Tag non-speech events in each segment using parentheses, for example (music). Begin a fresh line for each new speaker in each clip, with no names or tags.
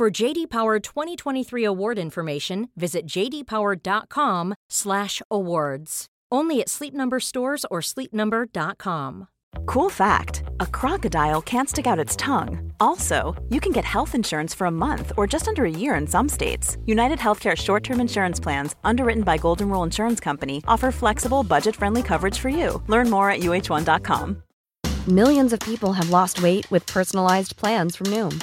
For JD Power 2023 award information, visit jdpower.com/awards. Only at Sleep Number stores or sleepnumber.com.
Cool fact a crocodile can't stick out its tongue. Also, you can get health insurance for a month or just under a year in some states. United Healthcare short term insurance plans, underwritten by Golden Rule Insurance Company, offer flexible, budget friendly coverage for you. Learn more at uh1.com.
Millions of people have lost weight with personalized plans from Noom,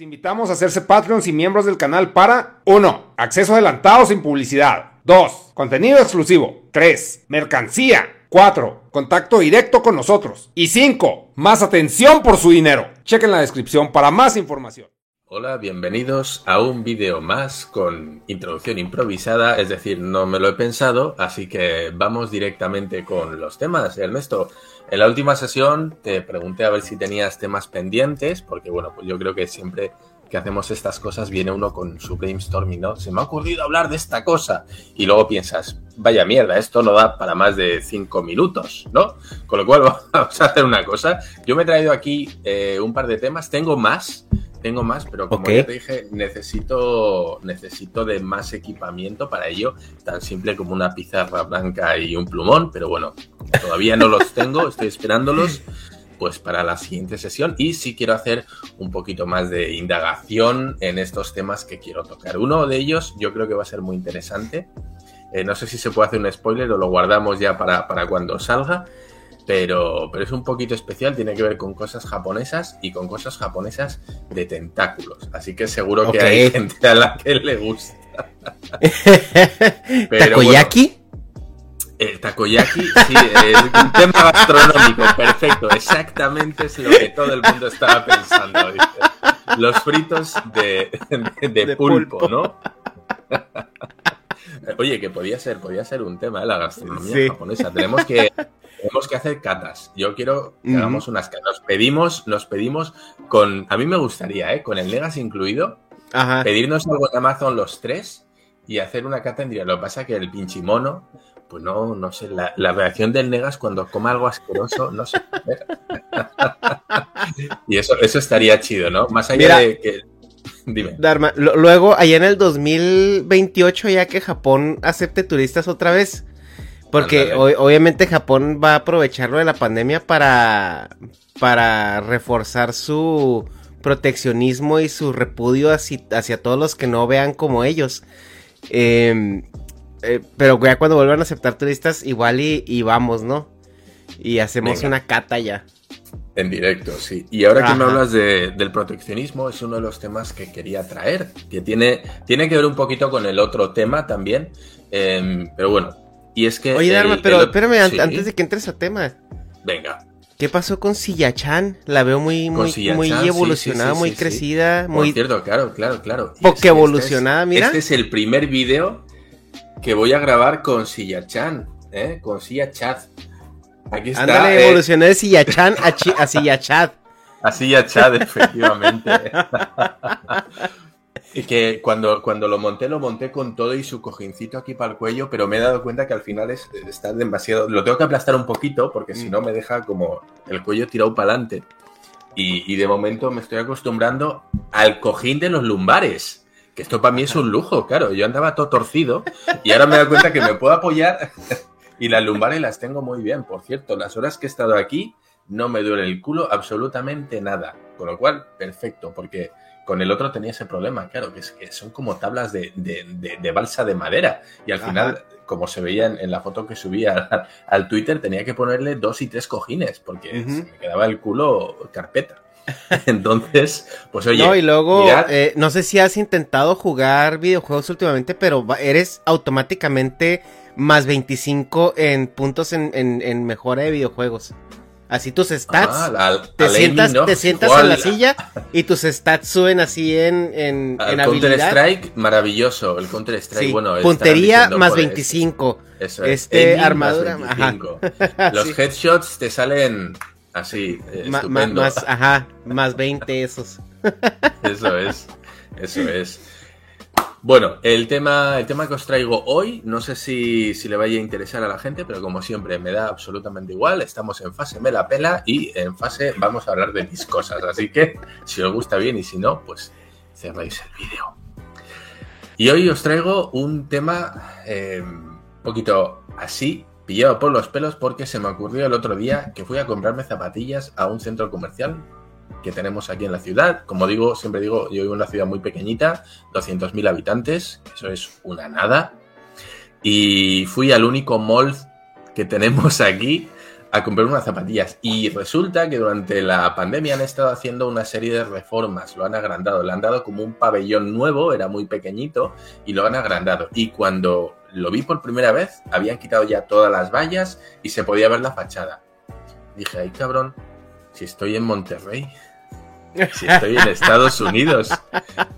Invitamos a hacerse Patreons y miembros del canal para 1. Acceso adelantado sin publicidad. 2. Contenido exclusivo. 3. Mercancía. 4. Contacto directo con nosotros. Y 5. Más atención por su dinero. Chequen la descripción para más información.
Hola, bienvenidos a un vídeo más con introducción improvisada, es decir, no me lo he pensado, así que vamos directamente con los temas. Ernesto, en la última sesión te pregunté a ver si tenías temas pendientes, porque bueno, pues yo creo que siempre que hacemos estas cosas viene uno con su brainstorming, ¿no? Se me ha ocurrido hablar de esta cosa. Y luego piensas, vaya mierda, esto no da para más de cinco minutos, ¿no? Con lo cual (laughs) vamos a hacer una cosa. Yo me he traído aquí eh, un par de temas, tengo más, tengo más, pero como ya te dije, necesito, necesito de más equipamiento para ello, tan simple como una pizarra blanca y un plumón, pero bueno, todavía no los tengo, estoy esperándolos pues para la siguiente sesión y si quiero hacer un poquito más de indagación en estos temas que quiero tocar. Uno de ellos yo creo que va a ser muy interesante. Eh, no sé si se puede hacer un spoiler o lo guardamos ya para, cuando salga, pero, pero es un poquito especial, tiene que ver con cosas japonesas y con cosas japonesas de tentáculos. Así que seguro que hay gente a la que le gusta. (laughs)
pero,
el takoyaki, sí, es un tema gastronómico, perfecto, exactamente es lo que todo el mundo estaba pensando. Los fritos de, pulpo, ¿no? (laughs) (laughs) Oye, que podía ser, podía ser un tema de la gastronomía japonesa. Tenemos que, (laughs) tenemos que hacer catas. Yo quiero que hagamos unas catas. Nos pedimos, nos pedimos con, a mí me gustaría, ¿eh? con el Negas incluido, pedirnos algo en Amazon los tres y hacer una cata en día. Lo que pasa es que el pinchimono pues no, no sé, la, reacción del Negas cuando coma algo asqueroso, no sé. (laughs) y eso, eso estaría chido, ¿no? Más allá de que...
Dime. Dharma, luego, allá en el 2028, ya que Japón acepte turistas otra vez, porque obviamente Japón va a aprovecharlo de la pandemia para, para reforzar su proteccionismo y su repudio hacia, hacia todos los que no vean como ellos. Eh, eh, pero ya cuando vuelvan a aceptar turistas, igual y, vamos, ¿no? Y hacemos una cata ya.
En directo, sí. Y ahora que me hablas del proteccionismo, es uno de los temas que quería traer, que tiene, tiene que ver un poquito con el otro tema también. Em, pero bueno, y es que...
Oye, Dharma, pero espérame, antes de que entres a tema.
Venga.
¿Qué pasó con Silla-chan? La veo muy, muy, muy evolucionada, muy crecida. Muy
cierto, claro, claro, claro.
Porque evolucionada, mira.
Este es el primer vídeo que voy a grabar con Silla-chan, ¿eh? Con Silla-chat.
Aquí está. Ándale, eh. evolucioné de Silla-chan a, a Silla-chat.
A efectivamente. y que cuando, cuando lo monté, lo monté con todo y su cojincito aquí para el cuello, pero me he dado cuenta que al final es, está demasiado... Lo tengo que aplastar un poquito porque si no me deja como el cuello tirado para adelante. Y, y de momento me estoy acostumbrando al cojín de los lumbares. Que esto para mí es un lujo, claro. Yo andaba todo torcido y ahora me doy cuenta que me puedo apoyar y las lumbares las tengo muy bien. Por cierto, las horas que he estado aquí no me duele el culo absolutamente nada. Con lo cual, perfecto, porque con el otro tenía ese problema, claro, que, es, que son como tablas de, balsa de madera. Y al final, como se veía en, la foto que subía al, Twitter, tenía que ponerle dos y tres cojines, porque se me quedaba el culo carpeta. (laughs) Entonces, pues oye.
No, y luego, eh, no sé si has intentado jugar videojuegos últimamente, pero eres automáticamente más 25 en puntos en, mejora de videojuegos. Así tus stats. Ah, te, sientas, te sientas en la silla y tus stats suben así en, en,
el Counter Strike, maravilloso. El Counter Strike, bueno.
Puntería más 25. Eso es. Este, armadura. (laughs)
Los headshots te salen Así, estupendo.
más, ajá, más 20 esos.
Eso es, eso es. Bueno, el tema, el tema que os traigo hoy, no sé si, le vaya a interesar a la gente, pero como siempre me da absolutamente igual. Estamos en fase me la pela y en fase vamos a hablar de mis cosas. Así que si os gusta bien y si no, pues cerráis el vídeo. Y hoy os traigo un tema eh, un poquito así, pillado por los pelos porque se me ocurrió el otro día que fui a comprarme zapatillas a un centro comercial que tenemos aquí en la ciudad. Como digo, siempre digo, yo vivo en una ciudad muy pequeñita, 200.000 habitantes, eso es una nada. Y fui al único mall que tenemos (laughs) aquí a comprar unas zapatillas. Y resulta que durante la pandemia han estado haciendo una serie de reformas, lo han agrandado, le han dado como un pabellón nuevo, era muy pequeñito, y lo han agrandado. Y cuando lo vi por primera vez, habían quitado ya todas las vallas y se podía ver la fachada. Dije, ay cabrón, si estoy en Monterrey, si estoy en Estados Unidos,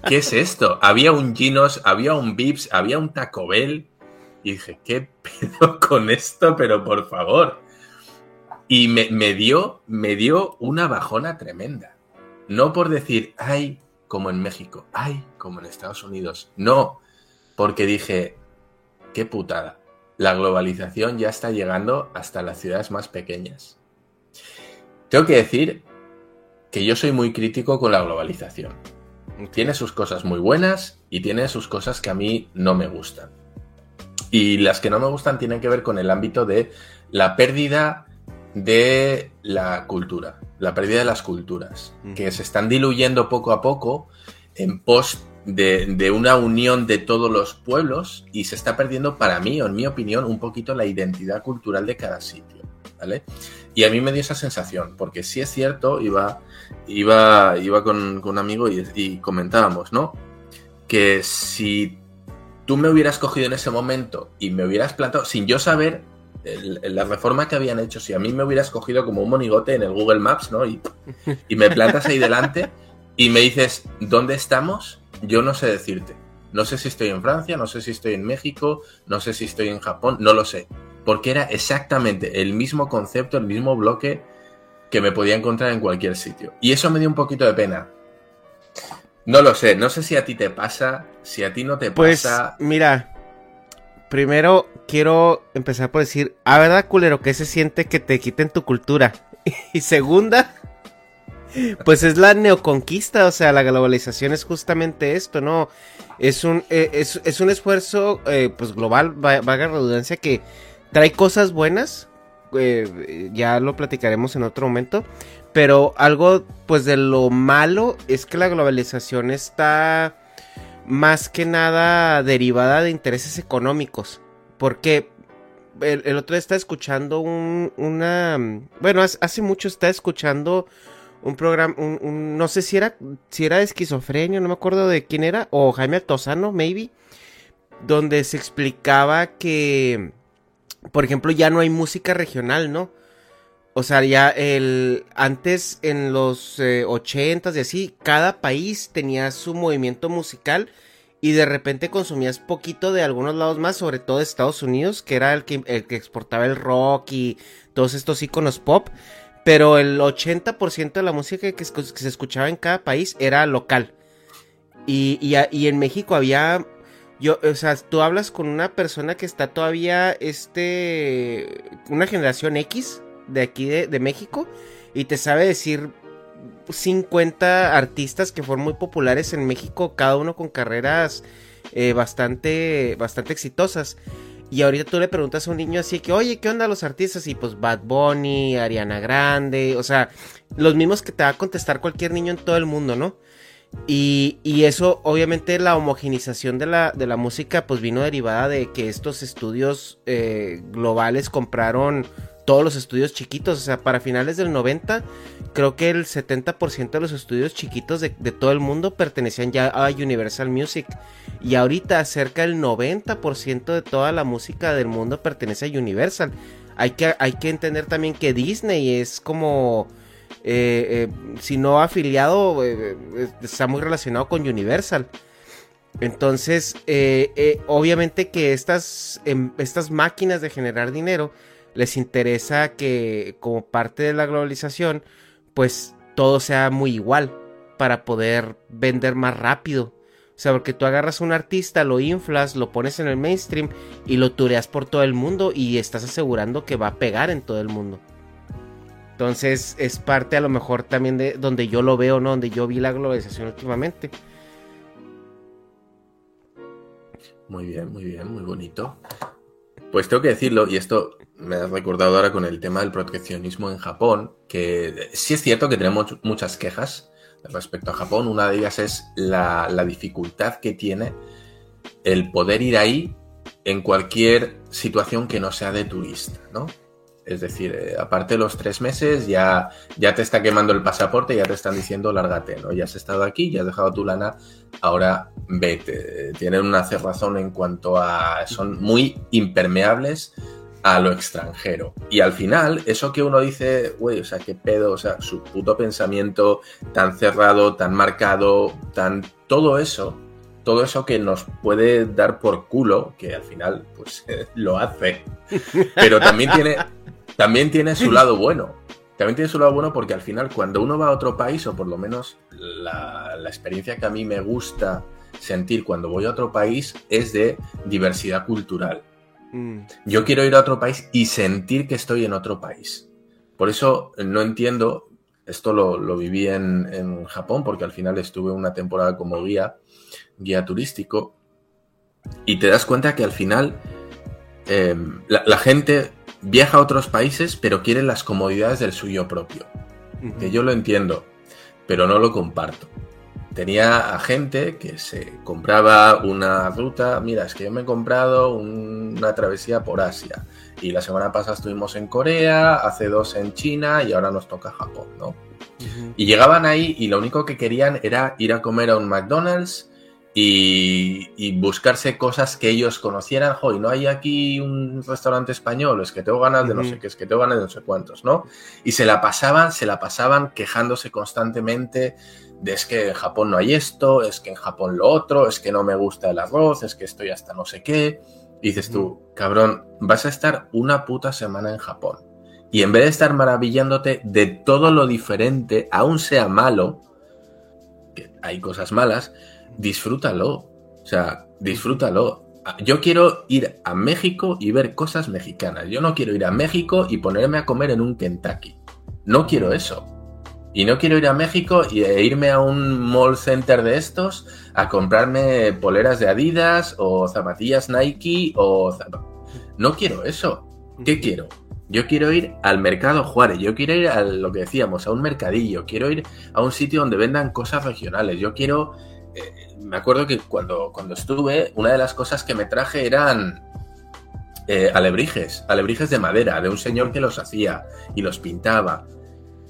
¿qué es esto? Había un Ginos, había un Vips, había un Taco Bell. Y dije, ¿qué pedo con esto? Pero por favor. Y me, me, dio, me dio una bajona tremenda. No por decir, ay, como en México, ay, como en Estados Unidos. No, porque dije, qué putada. La globalización ya está llegando hasta las ciudades más pequeñas. Tengo que decir que yo soy muy crítico con la globalización. Tiene sus cosas muy buenas y tiene sus cosas que a mí no me gustan. Y las que no me gustan tienen que ver con el ámbito de la pérdida de la cultura, la pérdida de las culturas, que se están diluyendo poco a poco en post de, una unión de todos los pueblos y se está perdiendo, para mí, o en mi opinión, un poquito la identidad cultural de cada sitio. ¿Vale? Y a mí me dio esa sensación, porque si es cierto, iba, iba, iba con, un amigo y, comentábamos, ¿no? Que si tú me hubieras cogido en ese momento y me hubieras plantado, sin yo saber la reforma que habían hecho, si a mí me hubieras cogido como un monigote en el Google Maps, ¿no? Y, y me plantas ahí delante y me dices, ¿dónde estamos? yo no sé decirte. No sé si estoy en Francia, no sé si estoy en México, no sé si estoy en Japón, no lo sé. Porque era exactamente el mismo concepto, el mismo bloque que me podía encontrar en cualquier sitio. Y eso me dio un poquito de pena. No lo sé, no sé si a ti te pasa, si a ti no te
pues,
pasa.
Mira, primero quiero empezar por decir, a verdad, culero, que se siente que te quiten tu cultura. (laughs) y segunda, pues es la neoconquista, o sea, la globalización es justamente esto, ¿no? Es un, eh, es, un esfuerzo, eh, pues global, valga redundancia, que trae cosas buenas, eh, ya lo platicaremos en otro momento, pero algo, pues de lo malo es que la globalización está más que nada derivada de intereses económicos, porque el, otro día está escuchando un, una, bueno, hace mucho está escuchando un programa, no sé si era, si era de esquizofrenia, no me acuerdo de quién era, o Jaime Altozano, maybe, donde se explicaba que, por ejemplo, ya no hay música regional, ¿no? O sea, ya el, antes en los eh, ochentas y así, cada país tenía su movimiento musical y de repente consumías poquito de algunos lados más, sobre todo de Estados Unidos, que era el que, el que exportaba el rock y todos estos iconos pop. Pero el 80% de la música que, se escuchaba en cada país era local. Y, y, en México había. Yo, o sea, tú hablas con una persona que está todavía. Este. Una generación X de aquí de, México. Y te sabe decir 50 artistas que fueron muy populares en México, cada uno con carreras eh, bastante, bastante exitosas. Y ahorita tú le preguntas a un niño así que, oye, ¿qué onda los artistas? Y pues Bad Bunny, Ariana Grande, o sea, los mismos que te va a contestar cualquier niño en todo el mundo, ¿no? Y, eso, obviamente, la homogenización de la, de la música, pues vino derivada de que estos estudios eh, globales compraron todos los estudios chiquitos. O sea, para finales del 90, creo que el 70% de los estudios chiquitos de, todo el mundo pertenecían ya a Universal Music. Y ahorita cerca del 90% de toda la música del mundo pertenece a Universal. Hay que, hay que entender también que Disney es como eh, eh, si no afiliado, eh, está muy relacionado con Universal. Entonces, obviamente que estas, em, estas máquinas de generar dinero les interesa que como parte de la globalización, pues todo sea muy igual para poder vender más rápido. O sea, porque tú agarras un artista, lo inflas, lo pones en el mainstream y lo tureas por todo el mundo y estás asegurando que va a pegar en todo el mundo. Entonces es parte a lo mejor también de donde yo lo veo, ¿no? Donde yo vi la globalización últimamente.
Muy bien, muy bien, muy bonito. Pues tengo que decirlo, y esto me ha recordado ahora con el tema del proteccionismo en Japón, que sí es cierto que tenemos muchas quejas respecto a Japón. Una de ellas es la, dificultad que tiene el poder ir ahí en cualquier situación que no sea de turista, ¿no? Es decir, eh, aparte de los tres meses, ya, ya te está quemando el pasaporte, ya te están diciendo lárgate, ¿no? Ya has estado aquí, ya has dejado tu lana, ahora vete. Tienen una cerrazón en cuanto a. son muy impermeables a lo extranjero. Y al final, eso que uno dice, güey, o sea, qué pedo, o sea, su puto pensamiento tan cerrado, tan marcado, tan. todo eso. Todo eso que nos puede dar por culo, que al final, pues (laughs) lo hace. Pero también tiene, también tiene su lado bueno. También tiene su lado bueno porque al final cuando uno va a otro país, o por lo menos la, experiencia que a mí me gusta sentir cuando voy a otro país es de diversidad cultural. Mm. Yo quiero ir a otro país y sentir que estoy en otro país. Por eso no entiendo, esto lo, viví en, Japón porque al final estuve una temporada como guía, guía turístico, y te das cuenta que al final eh, la, gente viaja a otros países, pero quiere las comodidades del suyo propio. Que yo lo entiendo, pero no lo comparto. Tenía a gente que se compraba una ruta, mira, es que yo me he comprado una travesía por Asia y la semana pasada estuvimos en Corea, hace dos en China y ahora nos toca Japón, ¿no? Y llegaban ahí y lo único que querían era ir a comer a un McDonald's y, buscarse cosas que ellos conocieran. Joder, no hay aquí un restaurante español, es que tengo ganas de no sé qué, es que tengo ganas de no sé cuántos, ¿no? Y se la pasaban, se la pasaban quejándose constantemente de es que en Japón no hay esto, es que en Japón lo otro, es que no me gusta el arroz, es que estoy hasta no sé qué. Y dices tú, cabrón, vas a estar una puta semana en Japón. Y en vez de estar maravillándote de todo lo diferente, aún sea malo, que hay cosas malas, disfrútalo. O sea, disfrútalo. Yo quiero ir a México y ver cosas mexicanas. Yo no quiero ir a México y ponerme a comer en un Kentucky. No quiero eso. Y no quiero ir a México e irme a un mall center de estos a comprarme poleras de Adidas o zapatillas Nike o... No quiero eso. ¿Qué quiero? Yo quiero ir al mercado Juárez, yo quiero ir a lo que decíamos, a un mercadillo, quiero ir a un sitio donde vendan cosas regionales, yo quiero eh, me acuerdo que cuando, cuando estuve, una de las cosas que me traje eran eh, alebrijes, alebrijes de madera, de un señor que los hacía y los pintaba.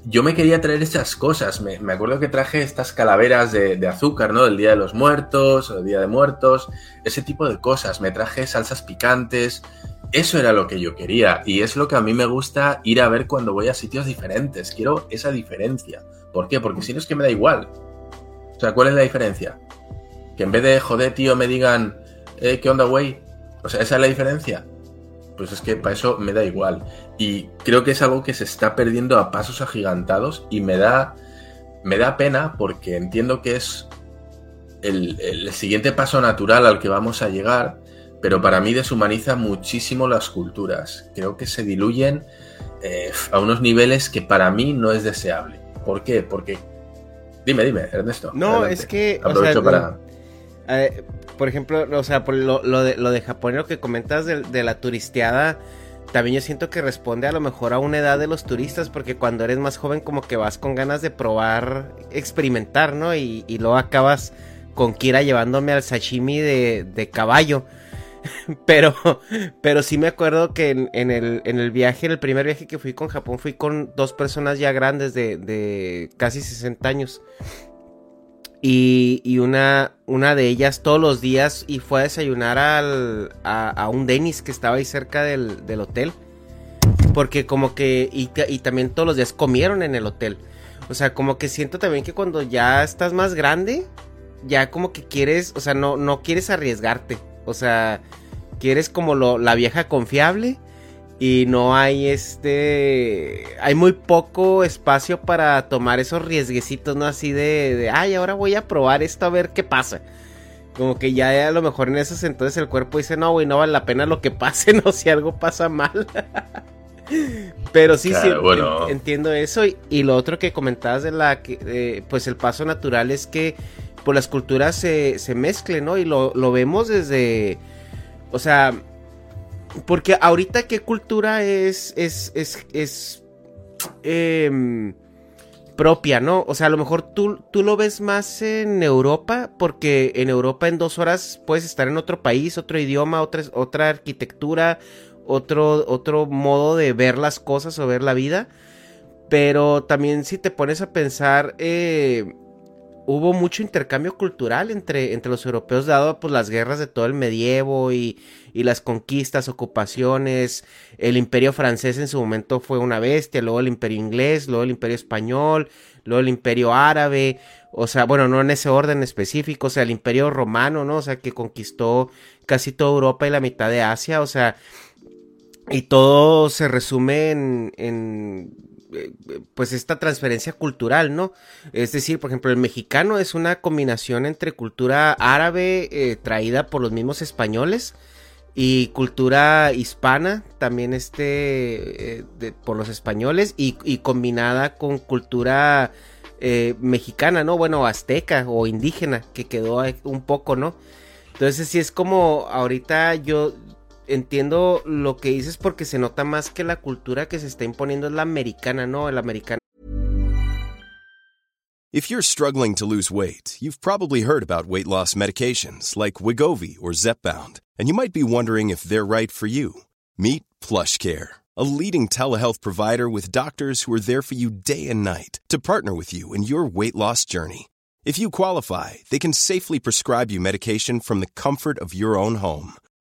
Yo me quería traer esas cosas. Me, acuerdo que traje estas calaveras de, azúcar, ¿no? Del Día de los Muertos, el Día de Muertos, ese tipo de cosas. Me traje salsas picantes. Eso era lo que yo quería y es lo que a mí me gusta ir a ver cuando voy a sitios diferentes. Quiero esa diferencia. ¿Por qué? Porque si no es que me da igual. O sea, ¿cuál es la diferencia? Que en vez de joder, tío, me digan, eh, ¿qué onda, güey? O sea, esa es la diferencia. Pues es que para eso me da igual. Y creo que es algo que se está perdiendo a pasos agigantados y me da, me da pena porque entiendo que es el, siguiente paso natural al que vamos a llegar, pero para mí deshumaniza muchísimo las culturas. Creo que se diluyen eh, a unos niveles que para mí no es deseable. ¿Por qué? Porque Dime, dime, Ernesto.
No, es que.
Aprovecho para.
Eh, por ejemplo, o sea, por lo, de, lo de Japón, lo que comentas de, la turisteada, también yo siento que responde a lo mejor a una edad de los turistas, porque cuando eres más joven como que vas con ganas de probar, experimentar, ¿no? Y, y luego acabas con Kira llevándome al sashimi de, de caballo. (laughs) pero, pero sí me acuerdo que en, el, en el viaje, en el primer viaje que fui con Japón, fui con dos personas ya grandes de, de casi 60 años. Y, y, una, una de ellas todos los días y fue a desayunar al, a, un Denis que estaba ahí cerca del, del hotel. Porque como que, y, y, también todos los días comieron en el hotel. O sea, como que siento también que cuando ya estás más grande, ya como que quieres, o sea, no, no quieres arriesgarte. O sea, quieres como lo, la vieja confiable y no hay este hay muy poco espacio para tomar esos riesguecitos no así de, de, ay ahora voy a probar esto a ver qué pasa como que ya a lo mejor en esos entonces el cuerpo dice no güey no vale la pena lo que pase (laughs) no si algo pasa mal pero sí sí entiendo eso. Y, lo otro que comentabas de la que pues el paso natural es que pues las culturas se, se mezclen no y lo, lo vemos desde o sea porque ahorita qué cultura es, es, es, es em, propia, ¿no? O sea, a lo mejor tú, tú lo ves más en Europa, porque en Europa en dos horas puedes estar en otro país, otro idioma, otra, otra arquitectura, otro, otro modo de ver las cosas o ver la vida. Pero también si te pones a pensar, eh, hubo mucho intercambio cultural entre, entre los europeos, dado pues, las guerras de todo el medievo y, y, las conquistas, ocupaciones. El imperio francés en su momento fue una bestia, luego el imperio inglés, luego el imperio español, luego el imperio árabe. O sea, bueno, no en ese orden específico, o sea, el imperio romano, ¿no? O sea, que conquistó casi toda Europa y la mitad de Asia, o sea, y todo se resume en, pues esta transferencia cultural, ¿no? Es decir, por ejemplo, el mexicano es una combinación entre cultura árabe eh, traída por los mismos españoles y cultura hispana, también este, eh, por los españoles y, combinada con cultura mexicana, ¿no? Bueno, azteca o indígena, que quedó un poco, ¿no? Entonces sí es como ahorita yo, entiendo lo que dices porque se nota más que la cultura que se está imponiendo es la americana, ¿no? El americano.
If you're struggling to lose weight, you've probably heard about weight loss medications like Wigovi or Zepbound, and you might be wondering if they're right for you. Meet PlushCare, a leading telehealth provider with doctors who are there for you day and night to partner with you in your weight loss journey. If you qualify, they can safely prescribe you medication from the comfort of your own home.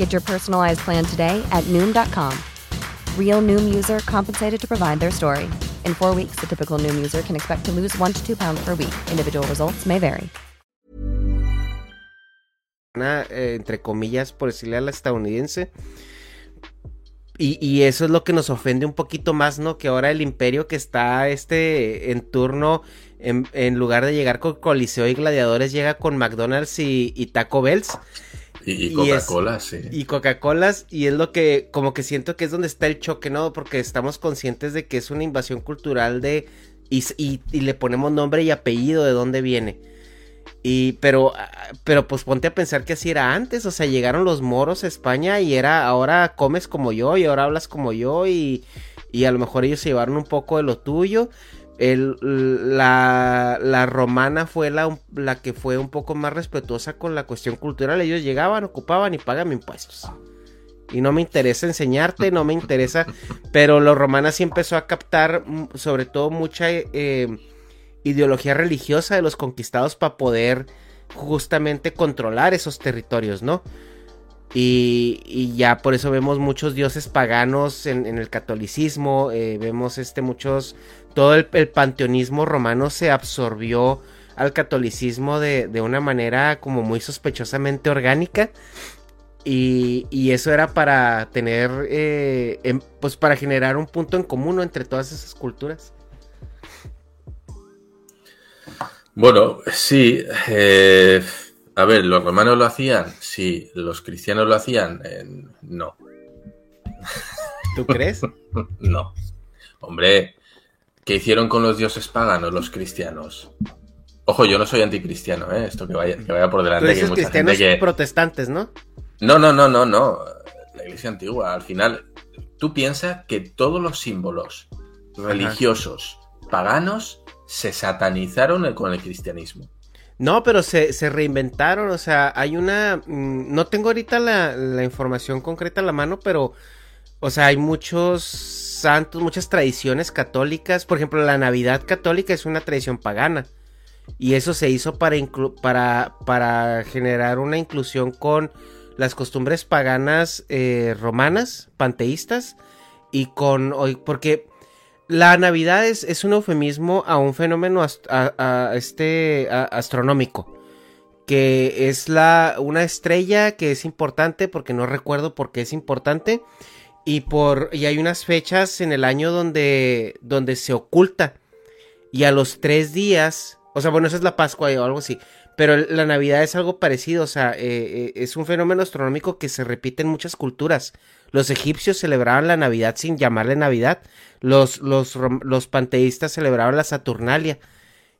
Get your personalized plan today at. Real user compensated to provide their story. In four weeks, the typical user can expect to lose one to two pounds per week. Individual results may vary.
Eh, entre comillas, por decirle a la estadounidense. Y, eso es lo que nos ofende un poquito más, ¿no? Que ahora el imperio que está este en turno, en, lugar de llegar con Coliseo y Gladiadores, llega con McDonald's y Taco Bells.
Y, Coca-Cola, sí.
Y Coca-Colas, y es lo que, como que siento que es donde está el choque, ¿no? Porque estamos conscientes de que es una invasión cultural de. Y, y, le ponemos nombre y apellido de dónde viene. Y, pero, pero pues ponte a pensar que así era antes, o sea, llegaron los moros a España y era, ahora comes como yo y ahora hablas como yo y, y a lo mejor ellos se llevaron un poco de lo tuyo el, la, la, romana fue la, la, que fue un poco más respetuosa con la cuestión cultural. Ellos llegaban, ocupaban y pagan impuestos. Y no me interesa enseñarte, no me interesa. (laughs) Pero los romanas sí empezó a captar, mm, sobre todo, mucha eh, ideología religiosa de los conquistados para poder justamente controlar esos territorios, ¿no? Y, ya por eso vemos muchos dioses paganos en, el catolicismo, eh, vemos este muchos, todo el, panteonismo romano se absorbió al catolicismo de, una manera como muy sospechosamente orgánica. Y, y eso era para tener, eh, em, pues para generar un punto en común entre todas esas culturas.
Bueno, sí. Eh, a ver, ¿los romanos lo hacían? Sí. ¿Los cristianos lo hacían? Eh, no.
¿Tú crees? (laughs)
no. Hombre, ¿qué hicieron con los dioses paganos los cristianos? Ojo, yo no soy anticristiano, ¿eh? Esto que vaya, que vaya por delante.
que cristianos protestantes, ¿no?
No, no, no, no, no. La iglesia antigua, al final, tú piensas que todos los símbolos religiosos paganos se satanizaron con el cristianismo.
No, pero se, reinventaron, o sea, hay una... Mm, no tengo ahorita la, la, información concreta a la mano, pero, o sea, hay muchos santos, muchas tradiciones católicas, por ejemplo, la Navidad católica es una tradición pagana, y eso se hizo para, para, para generar una inclusión con las costumbres paganas eh, romanas, panteístas, y con... Porque la Navidad es, un eufemismo a un fenómeno este, astronómico, que es la, una estrella que es importante, porque no recuerdo por qué es importante, y, por, y hay unas fechas en el año donde, donde se oculta, y a los tres días, o sea, bueno, esa es la Pascua o algo así, pero la Navidad es algo parecido, o sea, eh, eh, es un fenómeno astronómico que se repite en muchas culturas. Los egipcios celebraban la Navidad sin llamarle Navidad. Los, los, los panteístas celebraban la Saturnalia.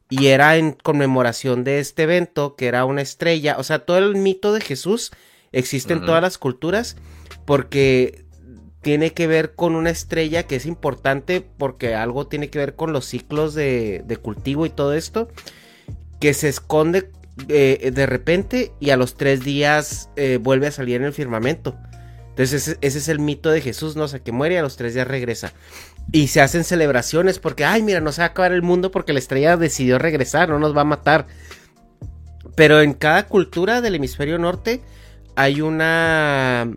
Y era en conmemoración de este evento, que era una estrella. O sea, todo el mito de Jesús existe en todas las culturas porque tiene que ver con una estrella que es importante porque algo tiene que ver con los ciclos de, cultivo y todo esto, que se esconde eh, de repente y a los tres días eh, vuelve a salir en el firmamento. Entonces ese, es el mito de Jesús, ¿no? O sea, que muere y a los tres días regresa. Y se hacen celebraciones porque, ay, mira, no se va a acabar el mundo porque la estrella decidió regresar, no nos va a matar. Pero en cada cultura del hemisferio norte hay una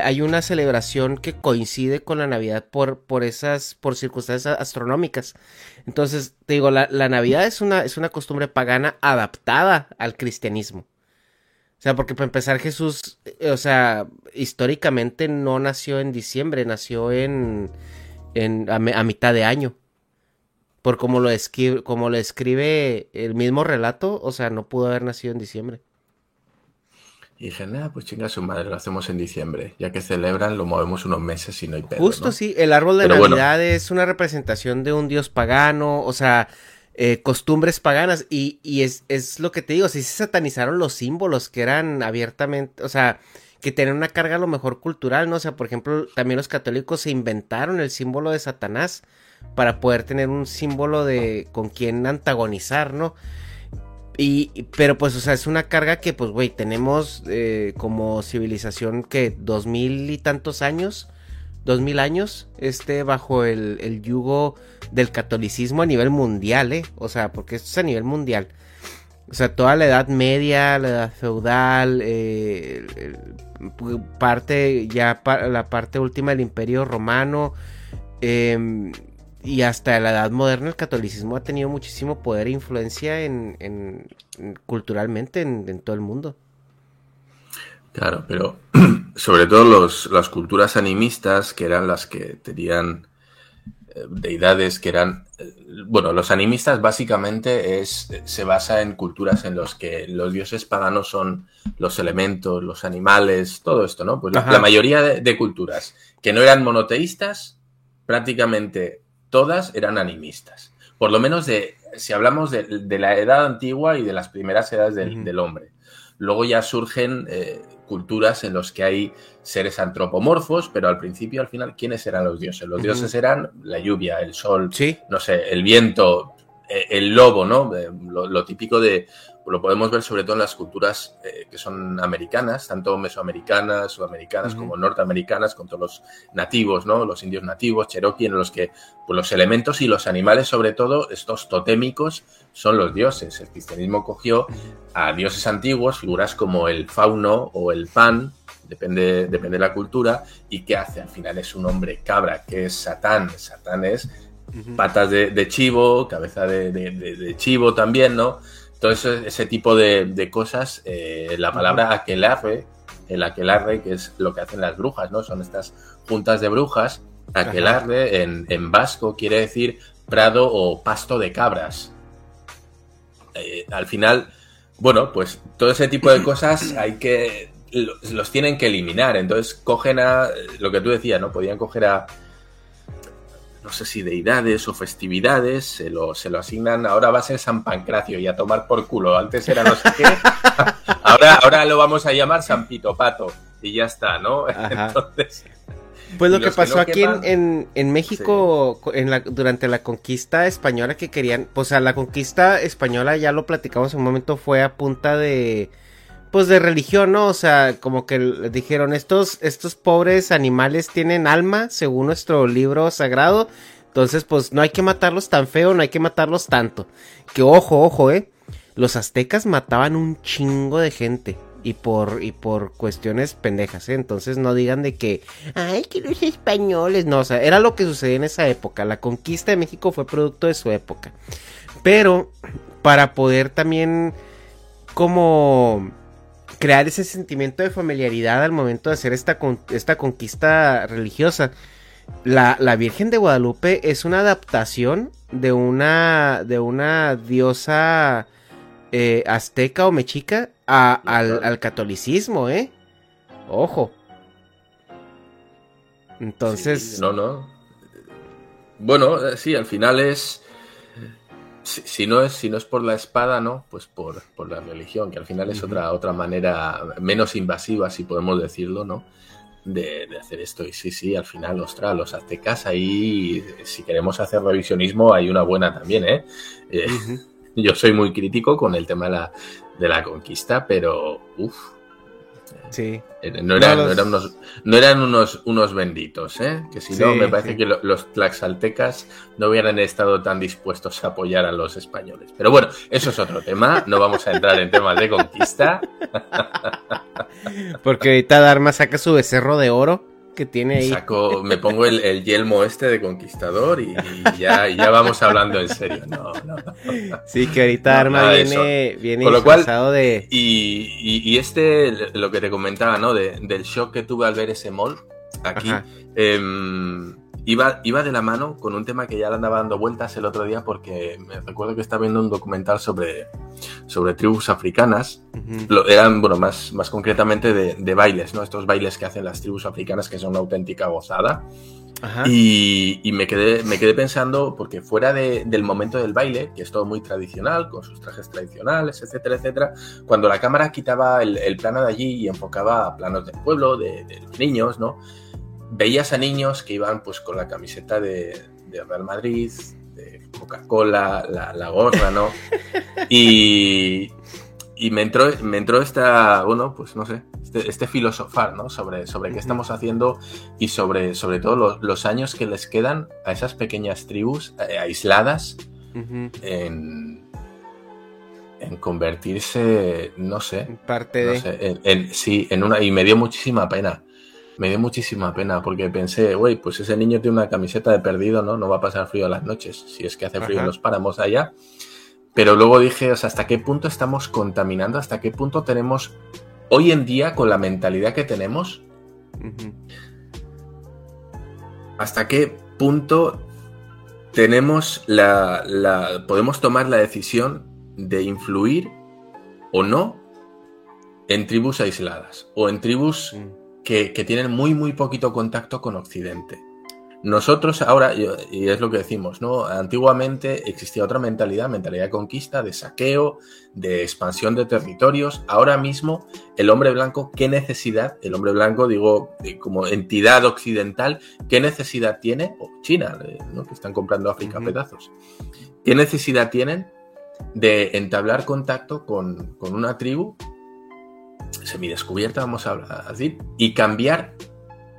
hay una celebración que coincide con la Navidad por, por esas, por circunstancias astronómicas. Entonces, te digo, la, Navidad es una, es una costumbre pagana adaptada al cristianismo. O sea, porque para empezar Jesús, eh, o sea, históricamente no nació en diciembre, nació en, en a, mitad de año. Por como lo, escribe, como lo escribe el mismo relato, o sea, no pudo haber nacido en diciembre.
Y dije, nada, pues chinga su madre, lo hacemos en diciembre. Ya que celebran, lo movemos unos meses y no hay pedo.
Justo sí, el árbol de Navidad es una representación de un dios pagano, o sea, eh, costumbres paganas. Y, y es, es, lo que te digo, si se satanizaron los símbolos que eran abiertamente, o sea, que tenían una carga a lo mejor cultural, ¿no? O sea, por ejemplo, también los católicos se inventaron el símbolo de Satanás para poder tener un símbolo de con quien antagonizar, ¿no? Y, pero pues, o sea, es una carga que, pues, güey, tenemos eh, como civilización que dos mil y tantos años, dos mil años, este, bajo el, yugo del catolicismo a nivel mundial, ¿eh? O sea, porque esto es a nivel mundial. O sea, toda la edad media, la edad feudal, eh, parte, ya la parte última del imperio romano, eh, y hasta la edad moderna el catolicismo ha tenido muchísimo poder e influencia en, culturalmente en, todo el mundo.
Claro, pero (clears throat) sobre todo los, las culturas animistas, que eran las que tenían eh, deidades que eran... Eh, bueno, los animistas básicamente es, se basa en culturas en los que los dioses paganos son los elementos, los animales, todo esto, ¿no? Pues la, mayoría de culturas que no eran monoteístas, prácticamente todas eran animistas. Por lo menos de, si hablamos de, la edad antigua y de las primeras edades del, hombre. Luego ya surgen eh, culturas en las que hay seres antropomorfos, pero al principio, al final, ¿quiénes eran los dioses? Los dioses eran la lluvia, el sol, no sé, el viento, e, el lobo, ¿no? Eh, lo, típico de, lo podemos ver sobre todo en las culturas eh, que son americanas, tanto mesoamericanas, sudamericanas como norteamericanas, con todos los nativos, ¿no? Los indios nativos, cherokee, en los que pues, los elementos y los animales, sobre todo, estos totémicos, son los dioses. El cristianismo cogió a dioses antiguos, figuras como el fauno o el pan, depende, depende de la cultura, y ¿qué hace? Al final es un hombre cabra, que es Satán. Satán es patas de, chivo, cabeza de, de chivo también, ¿no? Todo ese tipo de, cosas, eh, la palabra aquelarre el aquelarre, que es lo que hacen las brujas, ¿no? Son estas juntas de brujas. Aquelarre en, en vasco quiere decir prado o pasto de cabras. Eh, al final, bueno, pues todo ese tipo de cosas (coughs) hay que. Los, tienen que eliminar. Entonces cogen a. Lo que tú decías, ¿no? Podían coger a. No sé si deidades o festividades, se lo, se lo asignan. Ahora va a ser San Pancracio y a tomar por culo. Antes era no sé qué. (laughs) ahora, ahora lo vamos a llamar San Pito Pato. Y ya está, ¿no? Entonces.
Pues lo que pasó aquí en, en, México en la, durante la conquista española que querían, pues a la conquista española ya lo platicamos en un momento fue a punta de pues de religión, ¿no? O sea, como que dijeron estos estos pobres animales tienen alma según nuestro libro sagrado, entonces pues no hay que matarlos tan feo, no hay que matarlos tanto. Que ojo, ojo, eh. Los aztecas mataban un chingo de gente y por y por cuestiones pendejas, ¿eh? entonces no digan de que ay que los españoles, no, o sea, era lo que sucedía en esa época, la conquista de México fue producto de su época. Pero para poder también como crear ese sentimiento de familiaridad al momento de hacer esta, esta conquista religiosa. La, la, Virgen de Guadalupe es una adaptación de una, de una diosa eh, azteca o mexica al, catolicismo, ¿eh? Ojo. Entonces.
no, no. Bueno, eh, sí, al final es. Si, no es, si no es por la espada, ¿no? Pues por, la religión, que al final es otra, otra manera menos invasiva, si podemos decirlo, ¿no? De, hacer esto. Y sí, sí, al final, ostras, los aztecas ahí, si queremos hacer revisionismo, hay una buena también, ¿eh? eh (laughs) yo soy muy crítico con el tema de la, de la conquista, pero uff.
Sí.
Eh, no eran, unos, no eran unos, unos benditos, ¿eh? Que si no, me parece que los tlaxaltecas no hubieran estado tan dispuestos a apoyar a los españoles. Pero bueno, eso es otro tema. No vamos a entrar en temas de conquista. (laughs)
Porque ahorita Dharma saca su becerro de oro que tiene ahí.
Saco, me pongo el, yelmo este de conquistador y, ya, ya, vamos hablando en serio. No, no.
Sí, que ahorita Arma viene, viene Con lo cual, de.
Y, y, este, lo que te comentaba, ¿no? De, del shock que tuve al ver ese mall aquí. Iba, iba de la mano con un tema que ya le andaba dando vueltas el otro día porque me recuerdo que estaba viendo un documental sobre, sobre tribus africanas. Lo, eran, bueno, más, más concretamente de, bailes, ¿no? Estos bailes que hacen las tribus africanas que son una auténtica gozada. Y, y, me, quedé, me quedé pensando, porque fuera del momento del baile, que es todo muy tradicional, con sus trajes tradicionales, etcétera, etcétera, cuando la cámara quitaba el, plano de allí y enfocaba a planos del pueblo, de, de los niños, ¿no? Veías a niños que iban pues con la camiseta de, Real Madrid, de Coca-Cola, la, gorra, ¿no? (laughs) Y, y me entró, me entró esta, bueno, pues no sé, este, este filosofar, ¿no? Sobre, sobre qué estamos haciendo y sobre, sobre todo los, años que les quedan a esas pequeñas tribus eh, aisladas en, en convertirse, no sé.
parte de.
en, sí, en una. Y me dio muchísima pena me dio muchísima pena porque pensé, güey, pues ese niño tiene una camiseta de perdido, ¿no? No va a pasar frío a las noches, si es que hace frío en los páramos allá. Pero luego dije, o sea, ¿hasta qué punto estamos contaminando? ¿Hasta qué punto tenemos, hoy en día, con la mentalidad que tenemos, hasta qué punto tenemos la, la, podemos tomar la decisión de influir o no en tribus aisladas o en tribus mm que, tienen muy, muy poquito contacto con Occidente. Nosotros ahora, y es lo que decimos, ¿no? Antiguamente existía otra mentalidad, mentalidad de conquista, de saqueo, de expansión de territorios. Ahora mismo, el hombre blanco, ¿qué necesidad? El hombre blanco, digo, como entidad occidental, ¿qué necesidad tiene? O China, eh, ¿no? Que están comprando África pedazos. ¿Qué necesidad tienen de entablar contacto con, con una tribu semidescubierta, vamos a decir, y cambiar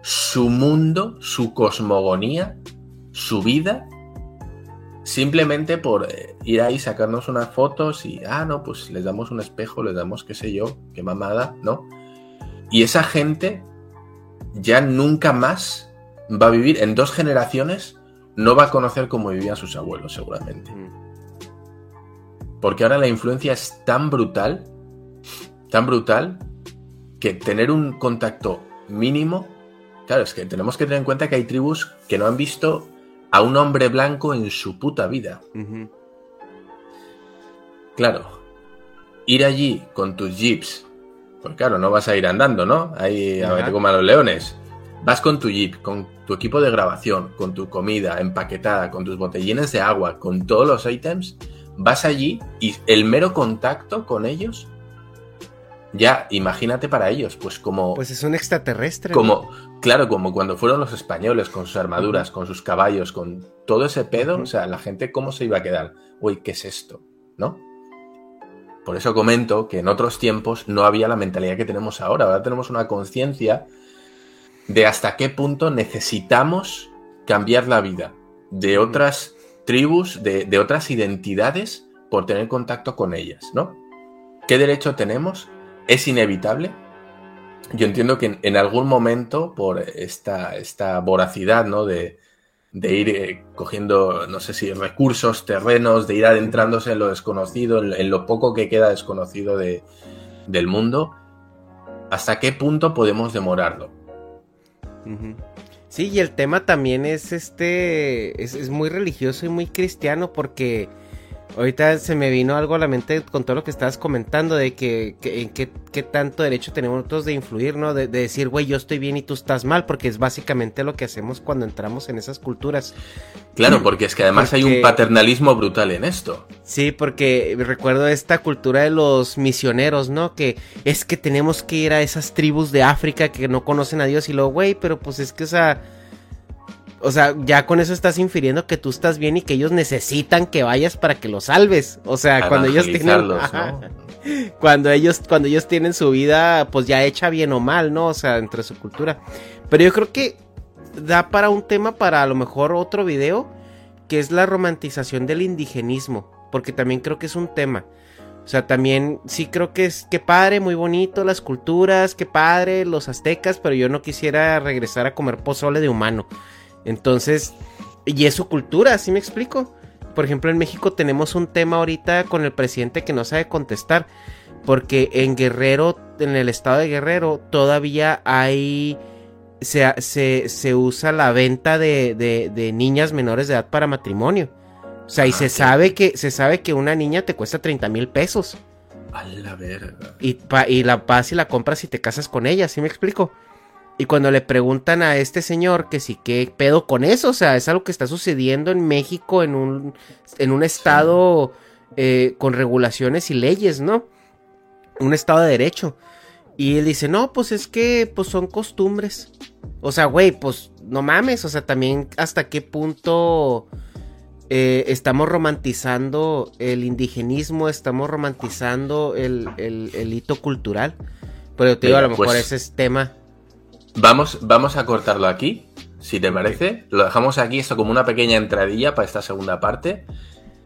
su mundo, su cosmogonía, su vida, simplemente por eh, ir ahí, sacarnos unas fotos y, ah, no, pues les damos un espejo, les damos qué sé yo, qué mamada, ¿no? Y esa gente ya nunca más va a vivir, en dos generaciones, no va a conocer cómo vivían sus abuelos, seguramente. Mm. Porque ahora la influencia es tan brutal, tan brutal, que tener un contacto mínimo, claro, es que tenemos que tener en cuenta que hay tribus que no han visto a un hombre blanco en su puta vida. Claro, ir allí con tus jeeps, pues claro, no vas a ir andando, ¿no? Ahí a ver como a los leones. Vas con tu jeep, con tu equipo de grabación, con tu comida empaquetada, con tus botellines de agua, con todos los ítems, vas allí y el mero contacto con ellos, ya, imagínate para ellos, pues como...
Pues es un extraterrestre.
Como, claro, como cuando fueron los españoles con sus armaduras, con sus caballos, con todo ese pedo, o sea, la gente cómo se iba a quedar. Uy, ¿qué es esto? ¿No? Por eso comento que en otros tiempos no había la mentalidad que tenemos ahora. Ahora tenemos una conciencia de hasta qué punto necesitamos cambiar la vida de otras tribus, de, otras identidades, por tener contacto con ellas, ¿no? ¿Qué derecho tenemos? ¿Es inevitable? Yo entiendo que en, algún momento, por esta, esta voracidad, ¿no? De, ir eh, cogiendo, no sé si recursos, terrenos, de ir adentrándose en lo desconocido, en, lo poco que queda desconocido de, del mundo, ¿hasta qué punto podemos demorarlo?
Sí, y el tema también es este, es, muy religioso y muy cristiano porque ahorita se me vino algo a la mente con todo lo que estabas comentando de que, en qué, tanto derecho tenemos nosotros de influir, ¿no? De, decir, güey, yo estoy bien y tú estás mal, porque es básicamente lo que hacemos cuando entramos en esas culturas.
Claro, porque es que además hay un paternalismo brutal en esto.
Sí, porque recuerdo esta cultura de los misioneros, ¿no? Que es que tenemos que ir a esas tribus de África que no conocen a Dios y luego, güey, pero pues es que, o sea... O sea, ya con eso estás infiriendo que tú estás bien y que ellos necesitan que vayas para que los salves. O sea, cuando ellos tienen. cuando ellos, cuando ellos tienen su vida, pues ya hecha bien o mal, ¿no? O sea, entre su cultura. Pero yo creo que da para un tema para a lo mejor otro video. Que es la romantización del indigenismo. Porque también creo que es un tema. O sea, también sí creo que es que padre, muy bonito las culturas, que padre los aztecas, pero yo no quisiera regresar a comer pozole de humano. Entonces, y es su cultura, ¿sí me explico? Por ejemplo, en México tenemos un tema ahorita con el presidente que no sabe contestar, porque en Guerrero, en el estado de Guerrero, todavía hay... Se, se, usa la venta de, de, niñas menores de edad para matrimonio. O sea, y ah, se sabe que se sabe que una niña te cuesta 30 mil pesos.
A la verga.
Y, y la paz y la compras si te casas con ella, ¿sí me explico? Y cuando le preguntan a este señor que sí, ¿qué pedo con eso? O sea, es algo que está sucediendo en México, en un, en un estado eh, con regulaciones y leyes, ¿no? Un estado de derecho. Y él dice, no, pues es que pues son costumbres. O sea, güey, pues no mames, o sea, también hasta qué punto eh, estamos romantizando el indigenismo, estamos romantizando el, el, hito cultural. Pero te digo, a lo mejor pues ese es tema
Vamos, vamos a cortarlo aquí, si te parece. Lo dejamos aquí, esto como una pequeña entradilla para esta segunda parte.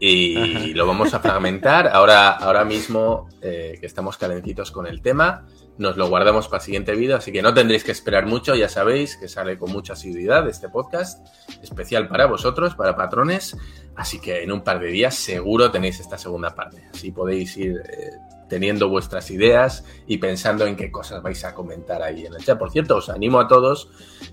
Y lo vamos a fragmentar. Ahora, ahora mismo eh, que estamos calentitos con el tema, nos lo guardamos para el siguiente vídeo, así que no tendréis que esperar mucho, ya sabéis que sale con mucha asiduidad este podcast, especial para vosotros, para patrones, así que en un par de días seguro tenéis esta segunda parte, así podéis ir eh, teniendo vuestras ideas y pensando en qué cosas vais a comentar ahí en el chat. Por cierto, os animo a todos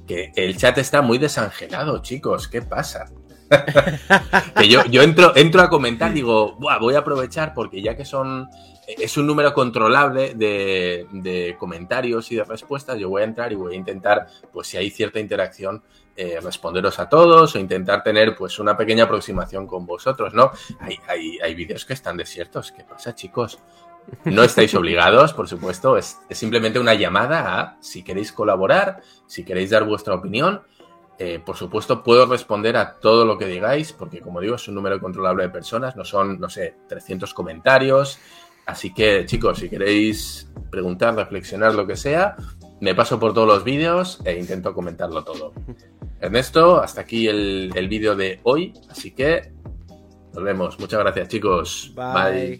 que el chat está muy desangelado, chicos. ¿Qué pasa? (laughs) que yo, entro, entro a comentar, digo, voy a aprovechar porque ya que son es un número controlable de, de, comentarios y de respuestas, yo voy a entrar y voy a intentar, pues si hay cierta interacción, eh, responderos a todos o intentar tener pues una pequeña aproximación con vosotros, ¿no? Hay, hay, hay vídeos que están desiertos. ¿Qué pasa, chicos? No estáis obligados, por supuesto, es, simplemente una llamada a si queréis colaborar, si queréis dar vuestra opinión. Eh, por supuesto, puedo responder a todo lo que digáis, porque como digo, es un número controlable de personas, no son, no sé, 300 comentarios. Así que, chicos, si queréis preguntar, reflexionar, lo que sea, me paso por todos los vídeos e intento comentarlo todo. Ernesto, hasta aquí el, el vídeo de hoy, así que nos vemos. Muchas gracias, chicos. Bye.